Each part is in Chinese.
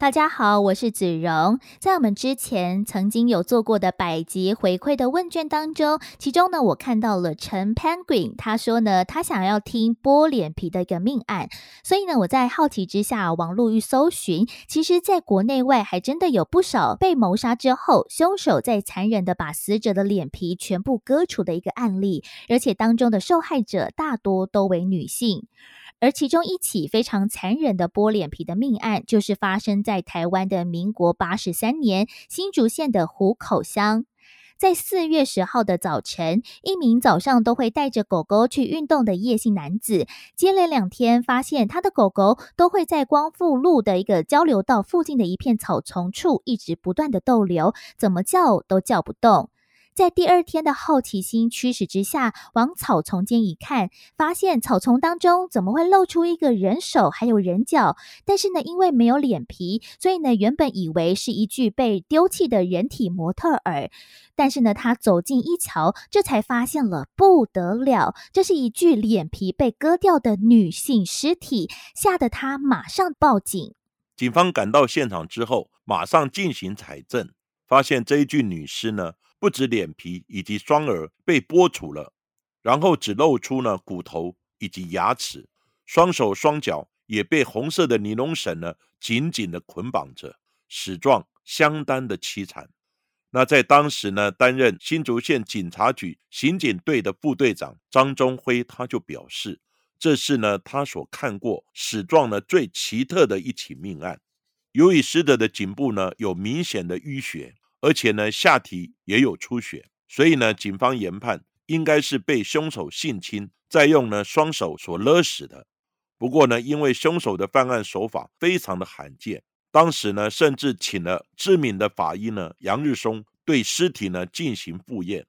大家好，我是子荣。在我们之前曾经有做过的百集回馈的问卷当中，其中呢，我看到了陈 Penguin，他说呢，他想要听剥脸皮的一个命案。所以呢，我在好奇之下，网络一搜寻，其实在国内外还真的有不少被谋杀之后，凶手在残忍的把死者的脸皮全部割除的一个案例，而且当中的受害者大多都为女性。而其中一起非常残忍的剥脸皮的命案，就是发生在台湾的民国八十三年新竹县的湖口乡。在四月十号的早晨，一名早上都会带着狗狗去运动的叶姓男子，接连两天发现他的狗狗都会在光复路的一个交流道附近的一片草丛处一直不断的逗留，怎么叫都叫不动。在第二天的好奇心驱使之下，往草丛间一看，发现草丛当中怎么会露出一个人手还有人脚？但是呢，因为没有脸皮，所以呢，原本以为是一具被丢弃的人体模特儿。但是呢，他走近一瞧，这才发现了不得了，这是一具脸皮被割掉的女性尸体，吓得他马上报警。警方赶到现场之后，马上进行采证，发现这一具女尸呢。不止脸皮以及双耳被剥除了，然后只露出呢骨头以及牙齿，双手双脚也被红色的尼龙绳呢紧紧的捆绑着，死状相当的凄惨。那在当时呢，担任新竹县警察局刑警队的副队长张忠辉他就表示，这是呢他所看过死状呢最奇特的一起命案。由于死者的颈部呢有明显的淤血。而且呢，下体也有出血，所以呢，警方研判应该是被凶手性侵，再用呢双手所勒死的。不过呢，因为凶手的犯案手法非常的罕见，当时呢，甚至请了知名的法医呢杨日松对尸体呢进行复验。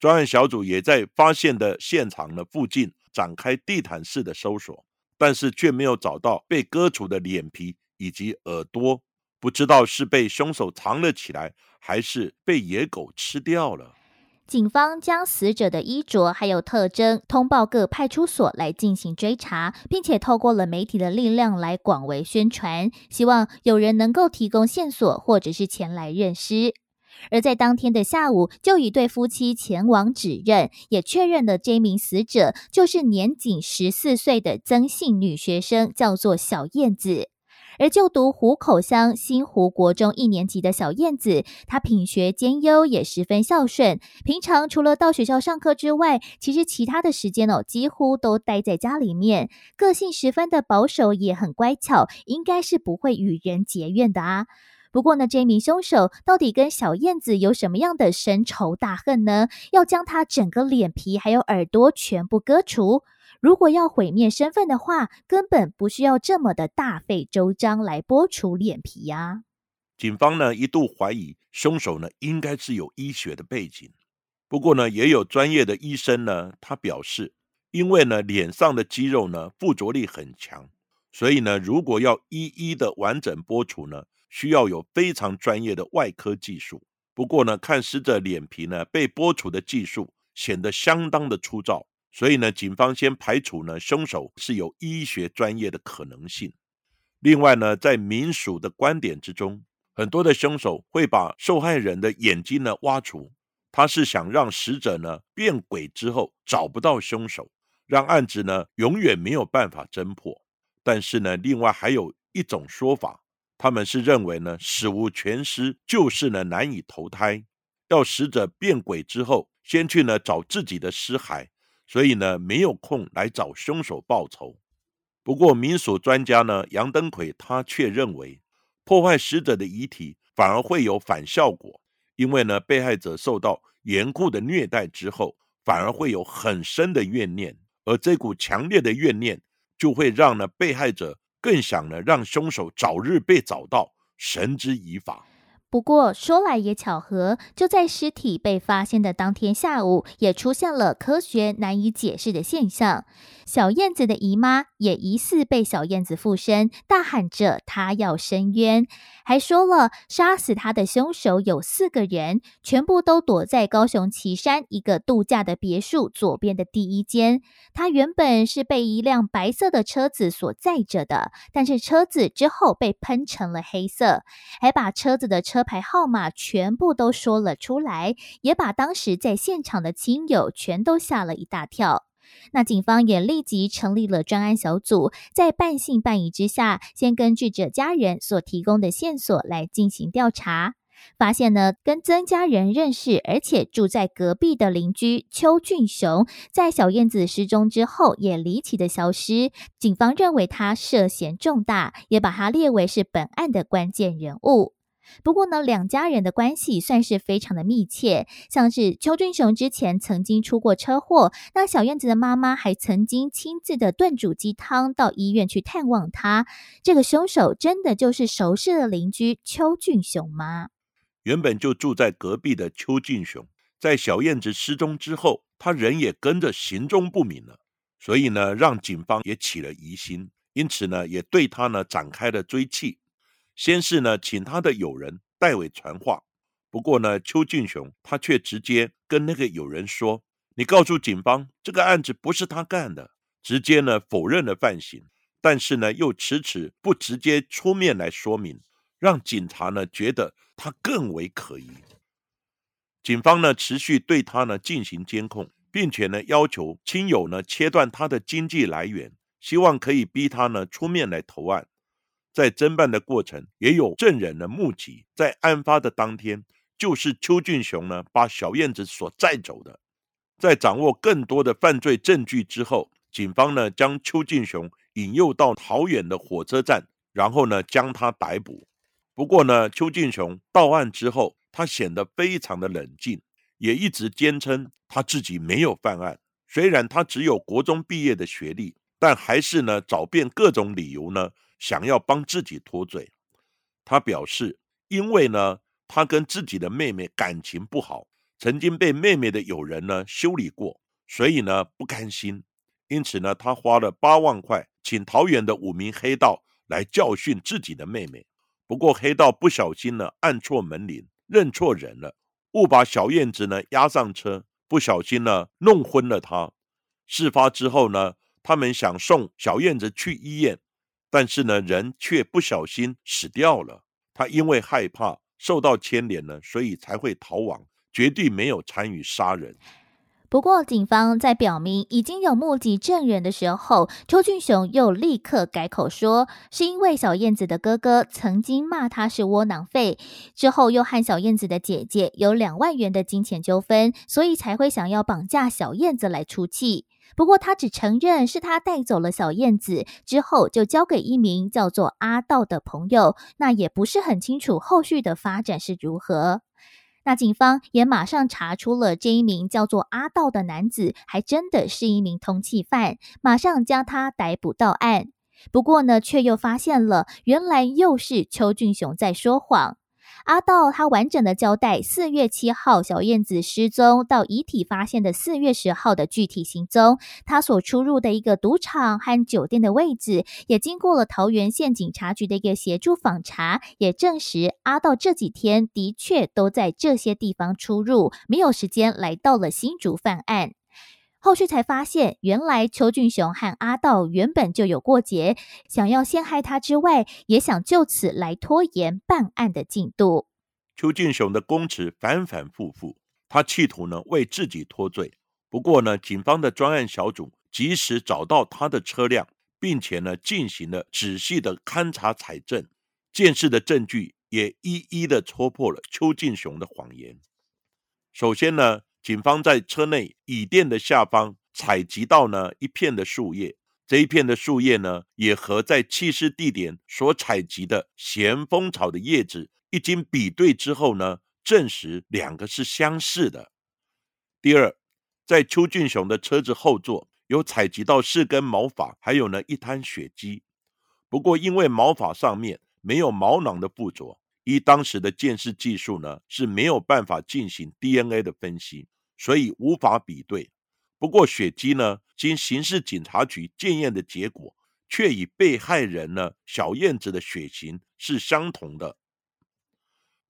专案小组也在发现的现场呢附近展开地毯式的搜索，但是却没有找到被割除的脸皮以及耳朵。不知道是被凶手藏了起来，还是被野狗吃掉了。警方将死者的衣着还有特征通报各派出所来进行追查，并且透过了媒体的力量来广为宣传，希望有人能够提供线索或者是前来认尸。而在当天的下午，就一对夫妻前往指认，也确认了这名死者就是年仅十四岁的曾姓女学生，叫做小燕子。而就读湖口乡新湖国中一年级的小燕子，她品学兼优，也十分孝顺。平常除了到学校上课之外，其实其他的时间哦，几乎都待在家里面。个性十分的保守，也很乖巧，应该是不会与人结怨的啊。不过呢，这名凶手到底跟小燕子有什么样的深仇大恨呢？要将她整个脸皮还有耳朵全部割除？如果要毁灭身份的话，根本不需要这么的大费周章来剥除脸皮呀。警方呢一度怀疑凶手呢应该是有医学的背景，不过呢也有专业的医生呢他表示，因为呢脸上的肌肉呢附着力很强，所以呢如果要一一的完整剥除呢，需要有非常专业的外科技术。不过呢看死者脸皮呢被剥除的技术显得相当的粗糙。所以呢，警方先排除呢凶手是有医学专业的可能性。另外呢，在民俗的观点之中，很多的凶手会把受害人的眼睛呢挖除，他是想让死者呢变鬼之后找不到凶手，让案子呢永远没有办法侦破。但是呢，另外还有一种说法，他们是认为呢死无全尸就是呢难以投胎，要死者变鬼之后先去呢找自己的尸骸。所以呢，没有空来找凶手报仇。不过民俗专家呢，杨登魁他却认为，破坏死者的遗体反而会有反效果，因为呢，被害者受到严酷的虐待之后，反而会有很深的怨念，而这股强烈的怨念就会让呢被害者更想呢让凶手早日被找到，绳之以法。不过说来也巧合，就在尸体被发现的当天下午，也出现了科学难以解释的现象。小燕子的姨妈也疑似被小燕子附身，大喊着她要伸冤，还说了杀死她的凶手有四个人，全部都躲在高雄旗山一个度假的别墅左边的第一间。他原本是被一辆白色的车子所载着的，但是车子之后被喷成了黑色，还把车子的车牌号码全部都说了出来，也把当时在现场的亲友全都吓了一大跳。那警方也立即成立了专案小组，在半信半疑之下，先根据这家人所提供的线索来进行调查，发现呢，跟曾家人认识，而且住在隔壁的邻居邱俊雄，在小燕子失踪之后也离奇的消失，警方认为他涉嫌重大，也把他列为是本案的关键人物。不过呢，两家人的关系算是非常的密切，像是邱俊雄之前曾经出过车祸，那小燕子的妈妈还曾经亲自的炖煮鸡汤到医院去探望他。这个凶手真的就是熟识的邻居邱俊雄吗？原本就住在隔壁的邱俊雄，在小燕子失踪之后，他人也跟着行踪不明了，所以呢，让警方也起了疑心，因此呢，也对他呢展开了追缉。先是呢，请他的友人代为传话。不过呢，邱俊雄他却直接跟那个友人说：“你告诉警方，这个案子不是他干的。”直接呢否认了犯行，但是呢又迟迟不直接出面来说明，让警察呢觉得他更为可疑。警方呢持续对他呢进行监控，并且呢要求亲友呢切断他的经济来源，希望可以逼他呢出面来投案。在侦办的过程，也有证人的目击，在案发的当天，就是邱俊雄呢把小燕子所载走的。在掌握更多的犯罪证据之后，警方呢将邱俊雄引诱到桃园的火车站，然后呢将他逮捕。不过呢，邱俊雄到案之后，他显得非常的冷静，也一直坚称他自己没有犯案。虽然他只有国中毕业的学历，但还是呢找遍各种理由呢。想要帮自己脱罪，他表示，因为呢，他跟自己的妹妹感情不好，曾经被妹妹的友人呢修理过，所以呢不甘心，因此呢，他花了八万块，请桃园的五名黑道来教训自己的妹妹。不过黑道不小心呢按错门铃，认错人了，误把小燕子呢押上车，不小心呢弄昏了她。事发之后呢，他们想送小燕子去医院。但是呢，人却不小心死掉了。他因为害怕受到牵连呢，所以才会逃亡，绝对没有参与杀人。不过，警方在表明已经有目击证人的时候，邱俊雄又立刻改口说，是因为小燕子的哥哥曾经骂他是窝囊废，之后又和小燕子的姐姐有两万元的金钱纠纷，所以才会想要绑架小燕子来出气。不过，他只承认是他带走了小燕子，之后就交给一名叫做阿道的朋友。那也不是很清楚后续的发展是如何。那警方也马上查出了这一名叫做阿道的男子，还真的是一名通缉犯，马上将他逮捕到案。不过呢，却又发现了，原来又是邱俊雄在说谎。阿道他完整的交代四月七号小燕子失踪到遗体发现的四月十号的具体行踪，他所出入的一个赌场和酒店的位置，也经过了桃园县警察局的一个协助访查，也证实阿道这几天的确都在这些地方出入，没有时间来到了新竹犯案。后续才发现，原来邱俊雄和阿道原本就有过节，想要陷害他之外，也想就此来拖延办案的进度。邱俊雄的供词反反复复，他企图呢为自己脱罪。不过呢，警方的专案小组及时找到他的车辆，并且呢进行了仔细的勘查采证，见识的证据也一一的戳破了邱俊雄的谎言。首先呢。警方在车内椅垫的下方采集到呢一片的树叶，这一片的树叶呢也和在弃尸地点所采集的咸丰草的叶子一经比对之后呢，证实两个是相似的。第二，在邱俊雄的车子后座有采集到四根毛发，还有呢一滩血迹。不过因为毛发上面没有毛囊的附着，依当时的鉴识技术呢是没有办法进行 DNA 的分析，所以无法比对。不过血迹呢，经刑事警察局检验的结果，却与被害人呢小燕子的血型是相同的。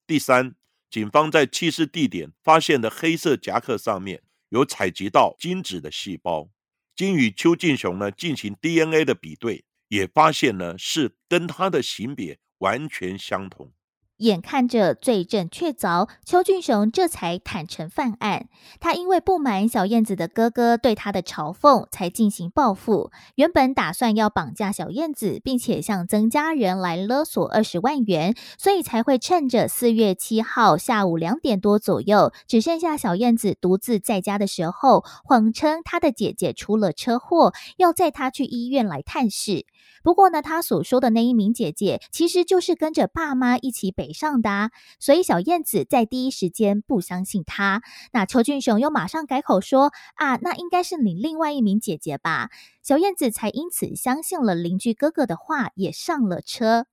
第三，警方在弃尸地点发现的黑色夹克上面有采集到精子的细胞，经与邱进雄呢进行 DNA 的比对，也发现呢是跟他的型别完全相同。眼看着罪证确凿，邱俊雄这才坦诚犯案。他因为不满小燕子的哥哥对他的嘲讽，才进行报复。原本打算要绑架小燕子，并且向曾家人来勒索二十万元，所以才会趁着四月七号下午两点多左右，只剩下小燕子独自在家的时候，谎称他的姐姐出了车祸，要载他去医院来探视。不过呢，他所说的那一名姐姐，其实就是跟着爸妈一起北上的，所以小燕子在第一时间不相信他。那邱俊雄又马上改口说：“啊，那应该是你另外一名姐姐吧？”小燕子才因此相信了邻居哥哥的话，也上了车。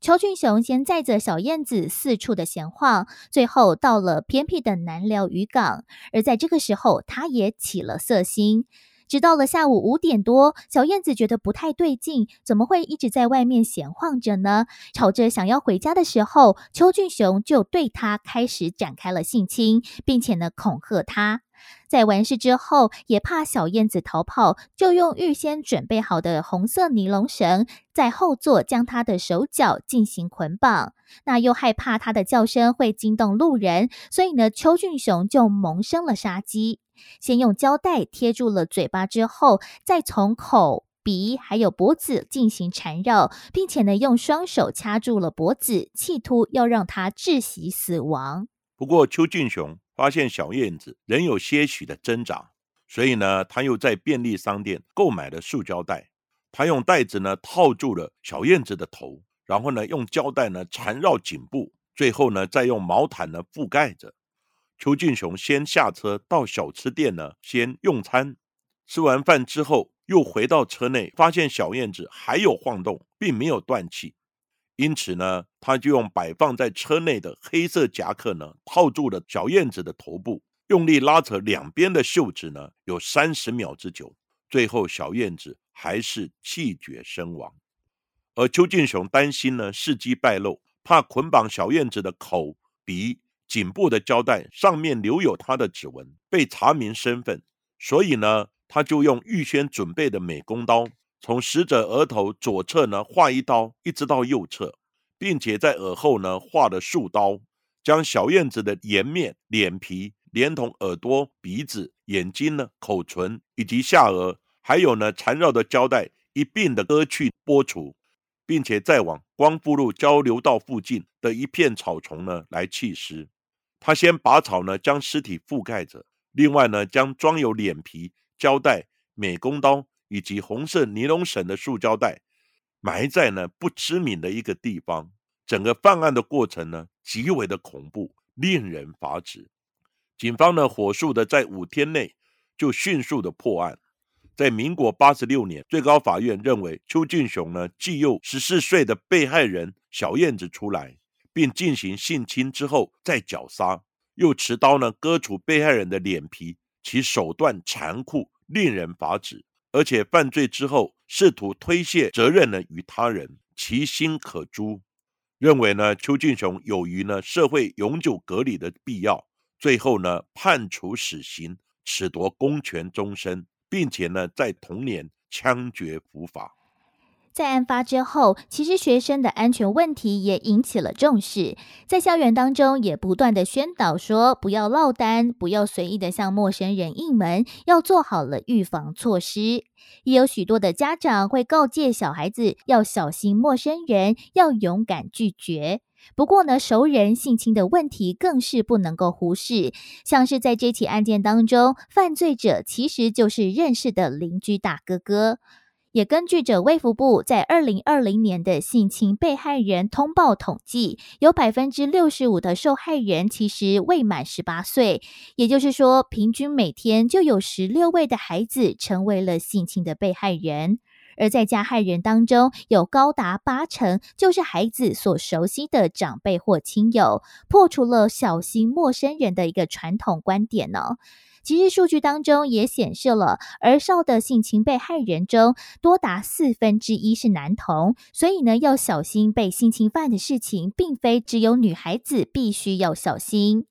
邱俊雄先载着小燕子四处的闲晃，最后到了偏僻的南寮渔港。而在这个时候，他也起了色心。直到了下午五点多，小燕子觉得不太对劲，怎么会一直在外面闲晃着呢？吵着想要回家的时候，邱俊雄就对他开始展开了性侵，并且呢恐吓他。在完事之后，也怕小燕子逃跑，就用预先准备好的红色尼龙绳在后座将她的手脚进行捆绑。那又害怕她的叫声会惊动路人，所以呢，邱俊雄就萌生了杀机。先用胶带贴住了嘴巴，之后再从口、鼻还有脖子进行缠绕，并且呢用双手掐住了脖子，企图要让他窒息死亡。不过邱俊雄发现小燕子仍有些许的挣扎，所以呢他又在便利商店购买了塑胶袋，他用袋子呢套住了小燕子的头，然后呢用胶带呢缠绕颈部，最后呢再用毛毯呢覆盖着。邱俊雄先下车到小吃店呢，先用餐。吃完饭之后，又回到车内，发现小燕子还有晃动，并没有断气。因此呢，他就用摆放在车内的黑色夹克呢，套住了小燕子的头部，用力拉扯两边的袖子呢，有三十秒之久。最后，小燕子还是气绝身亡。而邱俊雄担心呢，事机败露，怕捆绑小燕子的口鼻。颈部的胶带上面留有他的指纹，被查明身份，所以呢，他就用预先准备的美工刀，从死者额头左侧呢划一刀，一直到右侧，并且在耳后呢划了数刀，将小燕子的颜面、脸皮，连同耳朵、鼻子、眼睛呢、口唇以及下颚，还有呢缠绕的胶带一并的割去剥除，并且再往光复路交流道附近的一片草丛呢来弃尸。他先拔草呢，将尸体覆盖着。另外呢，将装有脸皮、胶带、美工刀以及红色尼龙绳的塑胶袋埋在呢不知名的一个地方。整个犯案的过程呢，极为的恐怖，令人发指。警方呢，火速的在五天内就迅速的破案。在民国八十六年，最高法院认为邱俊雄呢，既诱十四岁的被害人小燕子出来。并进行性侵之后再绞杀，又持刀呢割除被害人的脸皮，其手段残酷，令人发指。而且犯罪之后试图推卸责任呢于他人，其心可诛。认为呢邱俊雄有于呢社会永久隔离的必要，最后呢判处死刑，褫夺公权终身，并且呢在同年枪决伏法。在案发之后，其实学生的安全问题也引起了重视，在校园当中也不断的宣导说，不要落单，不要随意的向陌生人应门，要做好了预防措施。也有许多的家长会告诫小孩子要小心陌生人，要勇敢拒绝。不过呢，熟人性侵的问题更是不能够忽视，像是在这起案件当中，犯罪者其实就是认识的邻居大哥哥。也根据着卫福部在二零二零年的性侵被害人通报统计，有百分之六十五的受害人其实未满十八岁，也就是说，平均每天就有十六位的孩子成为了性侵的被害人。而在加害人当中，有高达八成就是孩子所熟悉的长辈或亲友，破除了小心陌生人的一个传统观点呢。其实数据当中也显示了，儿少的性侵被害人中多达四分之一是男童，所以呢要小心被性侵犯的事情，并非只有女孩子必须要小心。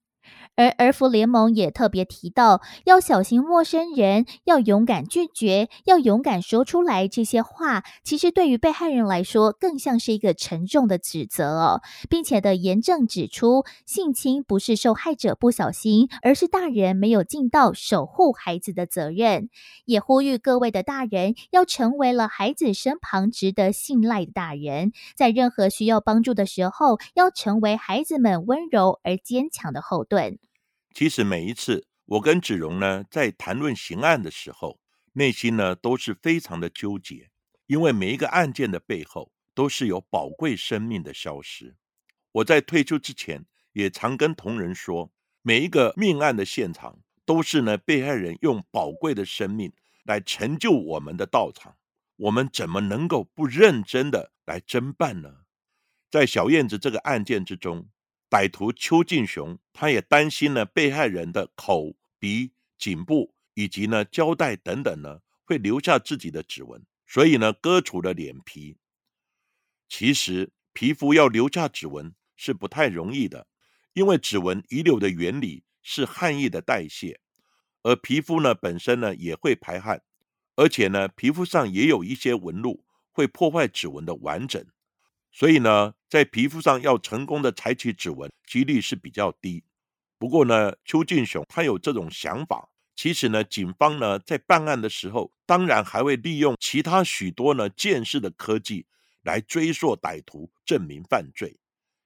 而儿福联盟也特别提到，要小心陌生人，要勇敢拒绝，要勇敢说出来这些话。其实对于被害人来说，更像是一个沉重的指责哦，并且的严正指出，性侵不是受害者不小心，而是大人没有尽到守护孩子的责任。也呼吁各位的大人，要成为了孩子身旁值得信赖的大人，在任何需要帮助的时候，要成为孩子们温柔而坚强的后盾。其实每一次我跟子荣呢在谈论刑案的时候，内心呢都是非常的纠结，因为每一个案件的背后都是有宝贵生命的消失。我在退休之前也常跟同仁说，每一个命案的现场都是呢被害人用宝贵的生命来成就我们的道场，我们怎么能够不认真的来侦办呢？在小燕子这个案件之中。歹徒邱进雄，他也担心呢，被害人的口、鼻、颈部以及呢胶带等等呢，会留下自己的指纹，所以呢，割除了脸皮。其实，皮肤要留下指纹是不太容易的，因为指纹遗留的原理是汗液的代谢，而皮肤呢本身呢也会排汗，而且呢，皮肤上也有一些纹路会破坏指纹的完整。所以呢，在皮肤上要成功的采取指纹，几率是比较低。不过呢，邱俊雄他有这种想法。其实呢，警方呢在办案的时候，当然还会利用其他许多呢见识的科技来追溯歹徒，证明犯罪。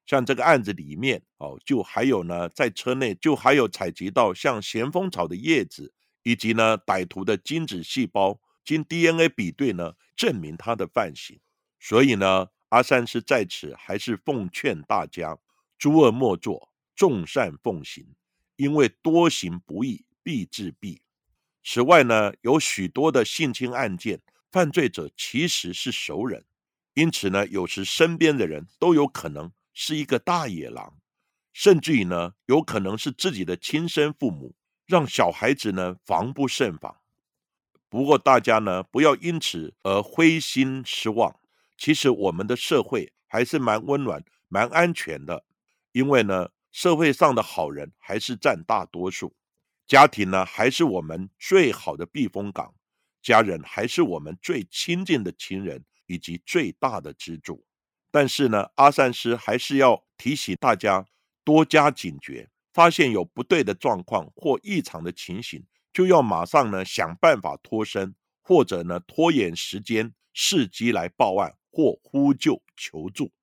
像这个案子里面哦，就还有呢，在车内就还有采集到像咸丰草的叶子，以及呢歹徒的精子细胞，经 DNA 比对呢，证明他的犯行。所以呢。阿三师在此还是奉劝大家：诸恶莫作，众善奉行。因为多行不义必自毙。此外呢，有许多的性侵案件，犯罪者其实是熟人，因此呢，有时身边的人都有可能是一个大野狼，甚至于呢，有可能是自己的亲生父母，让小孩子呢防不胜防。不过大家呢，不要因此而灰心失望。其实我们的社会还是蛮温暖、蛮安全的，因为呢，社会上的好人还是占大多数，家庭呢还是我们最好的避风港，家人还是我们最亲近的亲人以及最大的支柱。但是呢，阿善师还是要提醒大家多加警觉，发现有不对的状况或异常的情形，就要马上呢想办法脱身，或者呢拖延时间，伺机来报案。或呼救求助。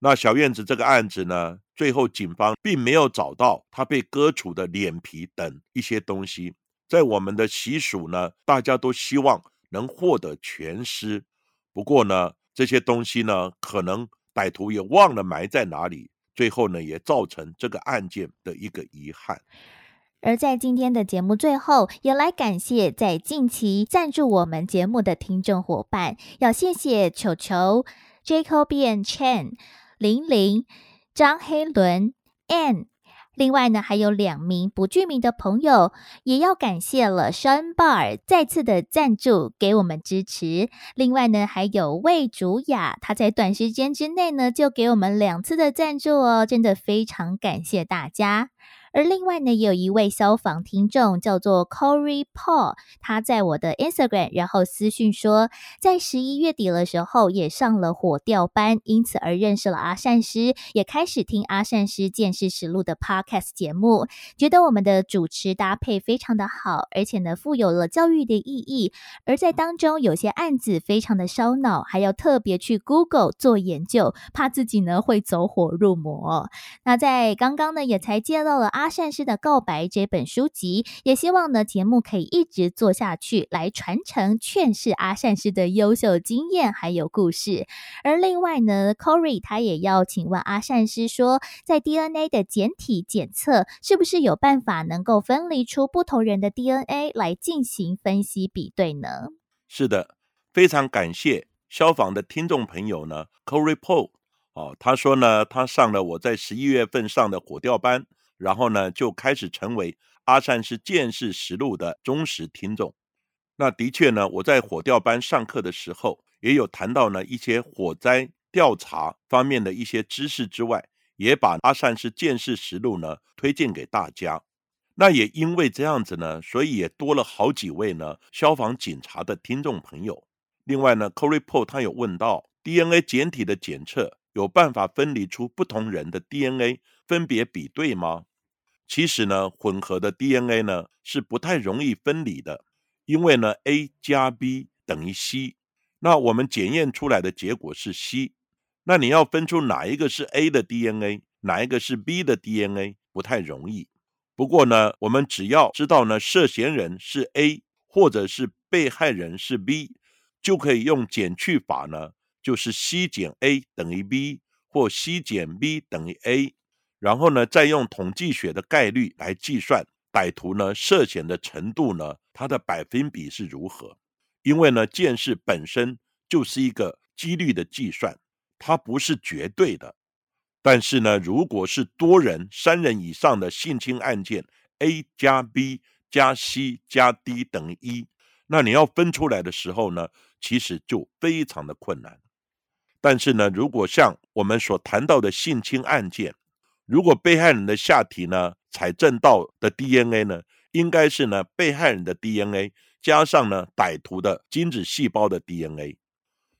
那小燕子这个案子呢，最后警方并没有找到他被割除的脸皮等一些东西。在我们的习俗呢，大家都希望能获得全尸。不过呢，这些东西呢，可能歹徒也忘了埋在哪里，最后呢，也造成这个案件的一个遗憾。而在今天的节目最后，也来感谢在近期赞助我们节目的听众伙伴，要谢谢球球、Jacobian Chen、玲玲、张黑伦、Ann，另外呢还有两名不具名的朋友，也要感谢了 Sean Bar 再次的赞助给我们支持。另外呢还有魏竹雅，他在短时间之内呢就给我们两次的赞助哦，真的非常感谢大家。而另外呢，也有一位消防听众叫做 Corey Paul，他在我的 Instagram 然后私讯说，在十一月底的时候也上了火调班，因此而认识了阿善师，也开始听阿善师见识实录的 Podcast 节目，觉得我们的主持搭配非常的好，而且呢富有了教育的意义。而在当中有些案子非常的烧脑，还要特别去 Google 做研究，怕自己呢会走火入魔。那在刚刚呢也才接到了。阿善师的告白这本书籍，也希望呢节目可以一直做下去，来传承劝世阿善师的优秀经验还有故事。而另外呢，Corey 他也要请问阿善师说，在 DNA 的简体检测，是不是有办法能够分离出不同人的 DNA 来进行分析比对呢？是的，非常感谢消防的听众朋友呢，Corey Paul，哦，他说呢，他上了我在十一月份上的火调班，然后呢就开始成为阿善师见识实录的忠实听众。那的确呢，我在火调班上课的时候，也有谈到呢一些火灾调查方面的一些知识之外，也把阿善师见识实录呢推荐给大家。那也因为这样子呢，所以也多了好几位呢消防警察的听众朋友。另外呢，Corey Paul 他有问到 DNA 简体的检测有办法分离出不同人的 DNA 分别比对吗？其实呢，混合的 DNA 呢是不太容易分离的，因为呢 A 加 B 等于 C，那我们检验出来的结果是 C，那你要分出哪一个是 A 的 DNA，哪一个是 B 的 DNA 不太容易。不过呢，我们只要知道呢，涉嫌人是 A，或者是被害人是 B，就可以用减去法呢，就是 C 减 A 等于 B，或 C 减 B 等于 A，然后呢，再用统计学的概率来计算歹徒呢涉嫌的程度呢，它的百分比是如何？因为呢，件事本身就是一个几率的计算，它不是绝对的。但是呢，如果是多人三人以上的性侵案件，A 加 B 加 C 加 D 等于一，那你要分出来的时候呢，其实就非常的困难。但是呢，如果像我们所谈到的性侵案件，如果被害人的下体呢采证到的 DNA 呢，应该是呢被害人的 DNA 加上呢歹徒的精子细胞的 DNA，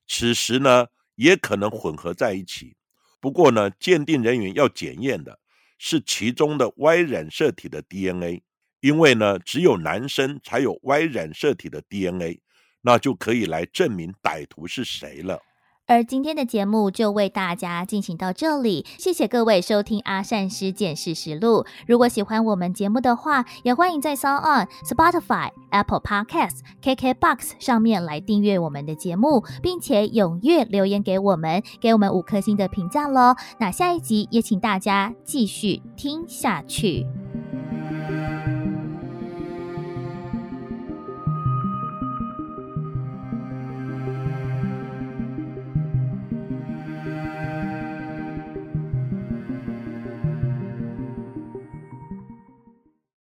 此时呢也可能混合在一起。不过呢，鉴定人员要检验的是其中的 Y 染色体的 DNA，因为呢，只有男生才有 Y 染色体的 DNA，那就可以来证明歹徒是谁了。而今天的节目就为大家进行到这里，谢谢各位收听阿善师见识实录。如果喜欢我们节目的话，也欢迎在 s o n On、Spotify、Apple Podcasts、KKBox 上面来订阅我们的节目，并且踊跃留言给我们，给我们五颗星的评价喽。那下一集也请大家继续听下去。